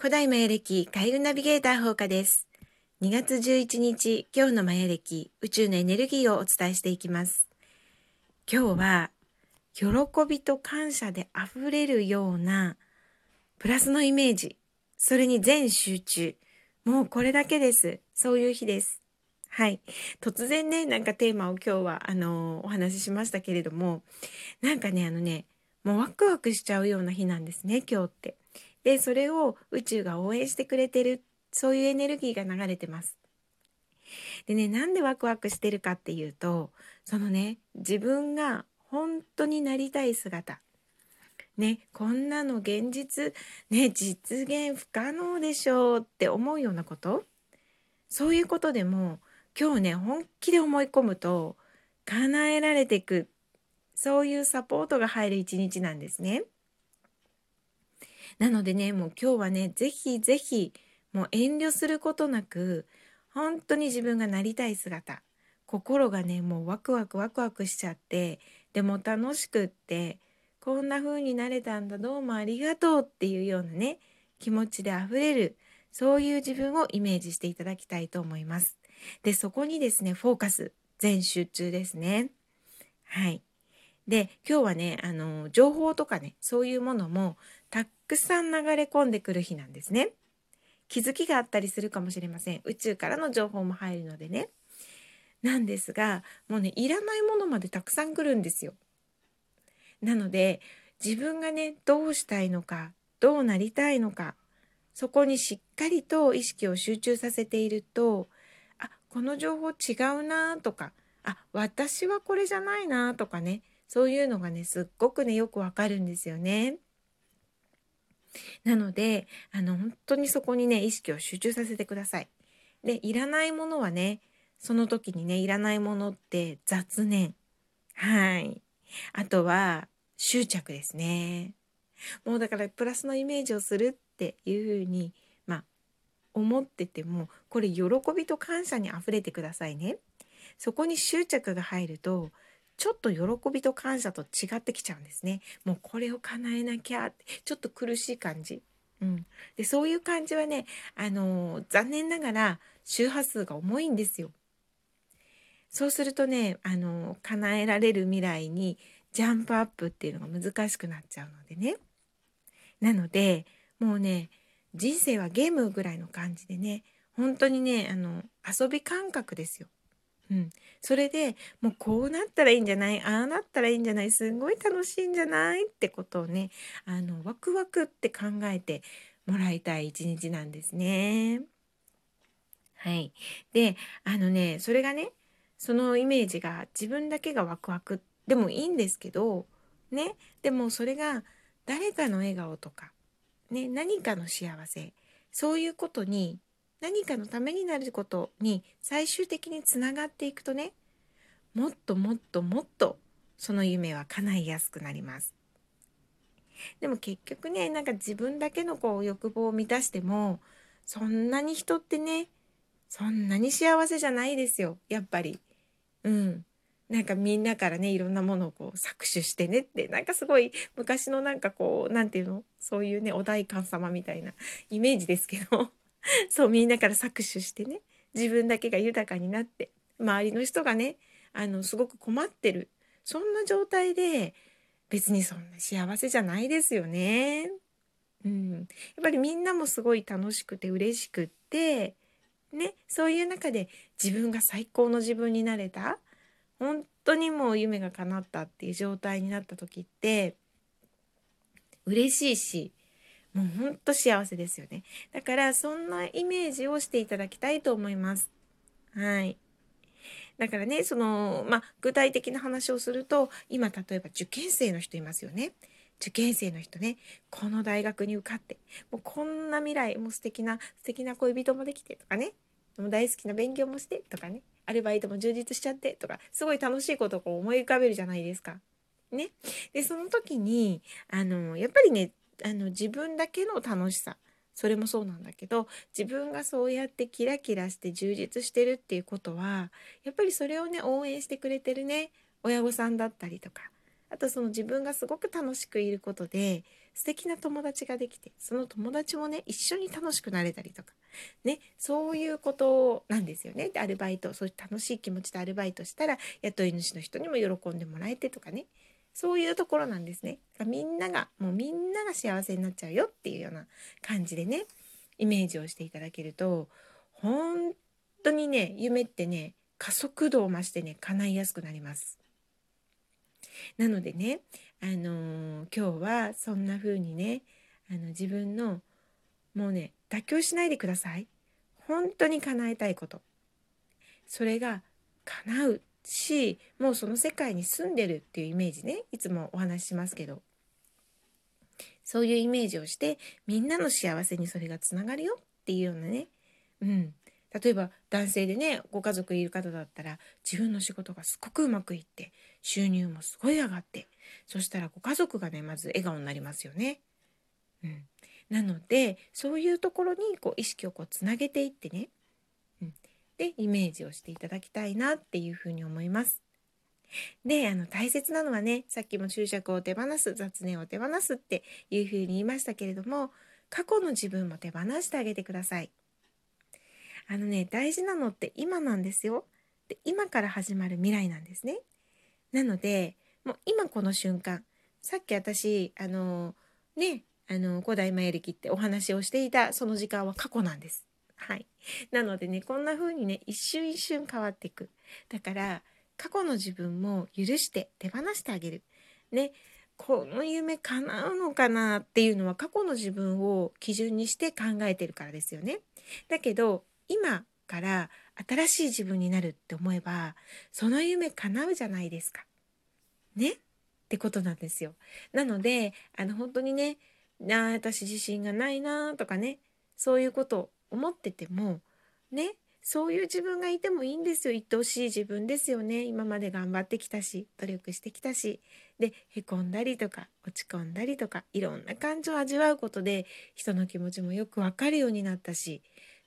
古代マヤ暦海運ナビゲーター放課です。2月11日、今日のマヤ暦宇宙のエネルギーをお伝えしていきます。今日は、喜びと感謝で溢れるようなプラスのイメージ、それに全集中。もうこれだけです。そういう日です。はい。突然ね、なんかテーマを今日は、あのー、お話ししましたけれども、なんかね、あのね、もうワクワクしちゃうような日なんですね、今日って。で、それを宇宙が応援してくれてる、そういうエネルギーが流れてます。でね、なんでワクワクしてるかっていうと、そのね、自分が本当になりたい姿。ね、こんなの現実、ね、実現不可能でしょうって思うようなことそういうことでも今日ね、本気で思い込むと叶えられていくそういうサポートが入る一日なんですね。なのでね、もう今日はね、ぜひぜひ、もう遠慮することなく、本当に自分がなりたい姿、心がね、もうワクワクワクワクしちゃって、でも楽しくって、こんな風になれたんだ、どうもありがとうっていうようなね、気持ちで溢れる、そういう自分をイメージしていただきたいと思います。で、そこにですね、フォーカス、全集中ですね。はい。で今日はねあの情報とかねそういうものもたくさん流れ込んでくる日なんですね。気づきがあったりするかもしれません宇宙からの情報も入るのでね。なんですがもうねいらないものまでたくさん来るんですよ。なので自分がねどうしたいのかどうなりたいのかそこにしっかりと意識を集中させているとあこの情報違うなとかあ私はこれじゃないなとかねそういうのがね、すっごくね、よくわかるんですよね。なので、あの、本当にそこにね、意識を集中させてください。で、いらないものはね、その時にね、いらないものって雑念。はい。あとは、執着ですね。もうだからプラスのイメージをするっていうふうに、まあ、思ってても、これ喜びと感謝に溢れてくださいね。そこに執着が入ると、ちょっと喜びと感謝と違ってきちゃうんですね。もうこれを叶えなきゃってちょっと苦しい感じ。うん、でそういう感じはね、あのー、残念ながら周波数が重いんですよ。そうするとね、あのー、叶えられる未来にジャンプアップっていうのが難しくなっちゃうのでね。なのでもうね人生はゲームぐらいの感じでね本当にねあの遊び感覚ですよ。うん、それでもうこうなったらいいんじゃない？ああなったらいいんじゃない？すごい楽しいんじゃない？ってことをねあのワクワクって考えてもらいたい一日なんですね。はい。であのねそれがねそのイメージが自分だけがワクワク。でもいいんですけどね。でもそれが誰かの笑顔とか、ね、何かの幸せ。そういうことに何かのためになることに最終的につながっていくとねもっともっともっとその夢は叶いやすくなります。でも結局ねなんか自分だけのこう欲望を満たしてもそんなに人ってねそんなに幸せじゃないですよやっぱり。うん。なんかみんなからねいろんなものをこう搾取してねってなんかすごい昔のなんかこう何て言うのそういうねお代官様みたいなイメージですけど そうみんなから搾取してね自分だけが豊かになって周りの人がねあのすごく困ってる。そんな状態で別にそんな幸せじゃないですよね。うん、やっぱりみんなもすごい楽しくて嬉しくってねそういう中で自分が最高の自分になれた。本当にもう夢が叶ったっていう状態になった時って嬉しいしもうほんと幸せですよね。だからそんなイメージをしていただきたいと思います。はい。だからね、その、まあ、具体的な話をすると、今例えば受験生の人いますよね。受験生の人ね、この大学に受かって、もうこんな未来、もう素敵な、素敵な恋人もできてとかね、もう大好きな勉強もしてとかね、アルバイトも充実しちゃってとか、すごい楽しいことを思い浮かべるじゃないですか。ね。で、その時に、あの、やっぱりね、あの自分だけの楽しさ。それもそうなんだけど自分がそうやってキラキラして充実してるっていうことはやっぱりそれをね応援してくれてるね親御さんだったりとかあとその自分がすごく楽しくいることで素敵な友達ができてその友達もね一緒に楽しくなれたりとかねそういうことなんですよね。でアルバイトそういう楽しい気持ちでアルバイトしたら雇い主の人にも喜んでもらえてとかね。そういうところなんですね。みんながもうみんなが幸せになっちゃうよっていうような感じでねイメージをしていただけると本当にね夢ってね加速度を増してね叶いやすくなります。なのでね、あのー、今日はそんな風にねあの自分のもうね妥協しないでください。本当に叶えたいことそれが叶うしもうその世界に住んでるっていうイメージね。いつもお話ししますけど。そういうイメージをしてみんなの幸せにそれがつながるよっていうようなね、うん、例えば男性でねご家族いる方だったら自分の仕事がすごくうまくいって収入もすごい上がってそしたらご家族がねまず笑顔になりますよね。うん、なのでそういうところにこう意識をこうつなげていってね、でイメージをしていただきたいなっていうふうに思います。で、あの、大切なのはね、さっきも注釈を手放す、雑念を手放すっていうふうに言いましたけれども、過去の自分も手放してあげてください。あのね、大事なのって今なんですよ。で、今から始まる未来なんですね。なので、もう今この瞬間、さっき私、あの、ね、あの、古代マヤ歴ってお話をしていたその時間は過去なんです。はい。なのでね、こんな風にね、一瞬一瞬変わっていく。だから、過去の自分も許して手放してあげる。ね、この夢叶うのかなっていうのは過去の自分を基準にして考えてるからですよね。だけど今から新しい自分になるって思えばその夢叶うじゃないですか。ね？ってことなんですよ。なのであの本当にねな私自信がないなとかねそういうこと思っててもねそういう自分がいてもいいんですよ。愛おしい自分ですよね。今まで頑張ってきたし努力してきたし。でへこんだりとか落ち込んだりとかいろんな感情を味わうことで人の気持ちもよくわかるようになったし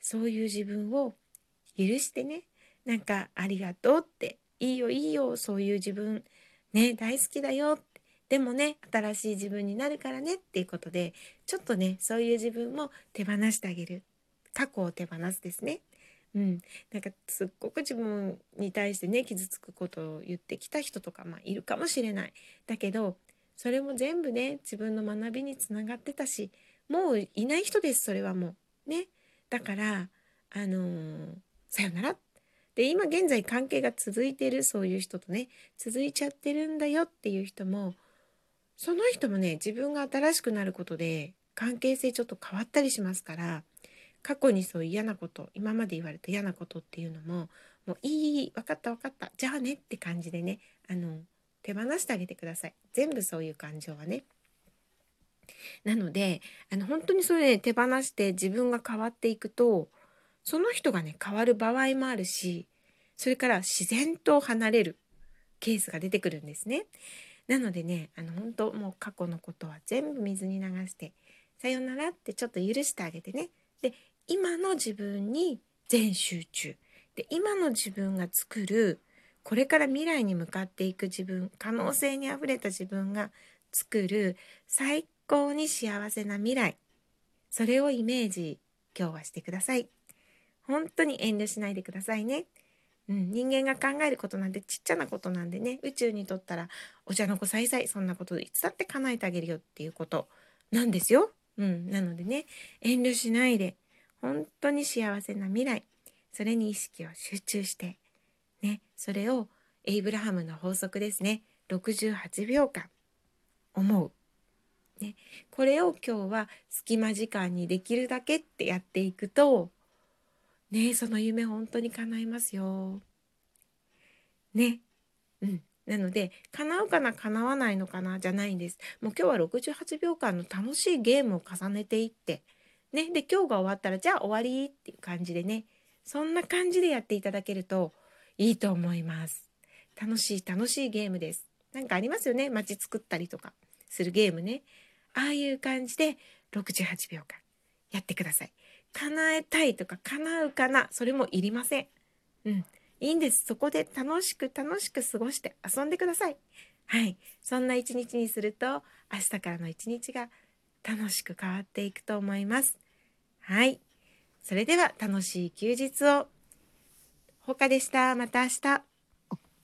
そういう自分を許してね。なんかありがとうっていいよいいよそういう自分ね大好きだよって。でもね新しい自分になるからねっていうことでちょっとねそういう自分も手放してあげる。過去を手放すですね。うん、なんかすっごく自分に対してね傷つくことを言ってきた人とか、まあ、いるかもしれない。だけどそれも全部ね自分の学びにつながってたしもういない人ですそれはもう。ね。だからあのー、さよなら。で今現在関係が続いてるそういう人とね続いちゃってるんだよっていう人もその人もね自分が新しくなることで関係性ちょっと変わったりしますから過去にそう嫌なこと今まで言われた嫌なことっていうのももういい分かった分かったじゃあねって感じでねあの手放してあげてください全部そういう感情はね。なのであの本当にそれで手放して自分が変わっていくとその人がね変わる場合もあるしそれから自然と離れるケースが出てくるんですね。なのでねあの本当もう過去のことは全部水に流してさよならってちょっと許してあげてね今の自分に全集中。で今の自分が作るこれから未来に向かっていく自分可能性にあふれた自分が作る最高に幸せな未来。それをイメージ今日はしてください。本当に遠慮しないでくださいね、うん、人間が考えることなんてちっちゃなことなんでね。宇宙にとったらお茶の子さいさいそんなこといつだって叶えてあげるよっていうことなんですよ、うん、なのでね遠慮しないで。本当に幸せな未来。それに意識を集中して。ね。それをエイブラハムの法則ですね。68秒間。思う、ね、これを今日は隙間時間にできるだけってやっていくとね。その夢本当に叶いますよ。ね。うん。なので叶うかな叶わないのかなじゃないんです。もう今日は68秒間の楽しいゲームを重ねていって。ね、で今日が終わったらじゃあ終わりっていう感じでねそんな感じでやっていただけるといいと思います。楽しい楽しいゲームです。なんかありますよね？街作ったりとかするゲームね。ああいう感じで68秒間やってください。叶えたいとか叶うかなそれもいりません。うん。いいんです。そこで楽しく楽しく過ごして遊んでください。はい。そんな一日にすると明日からの一日が楽しく変わっていくと思います。はい。それでは楽しい休日を。ほかでした。また明日。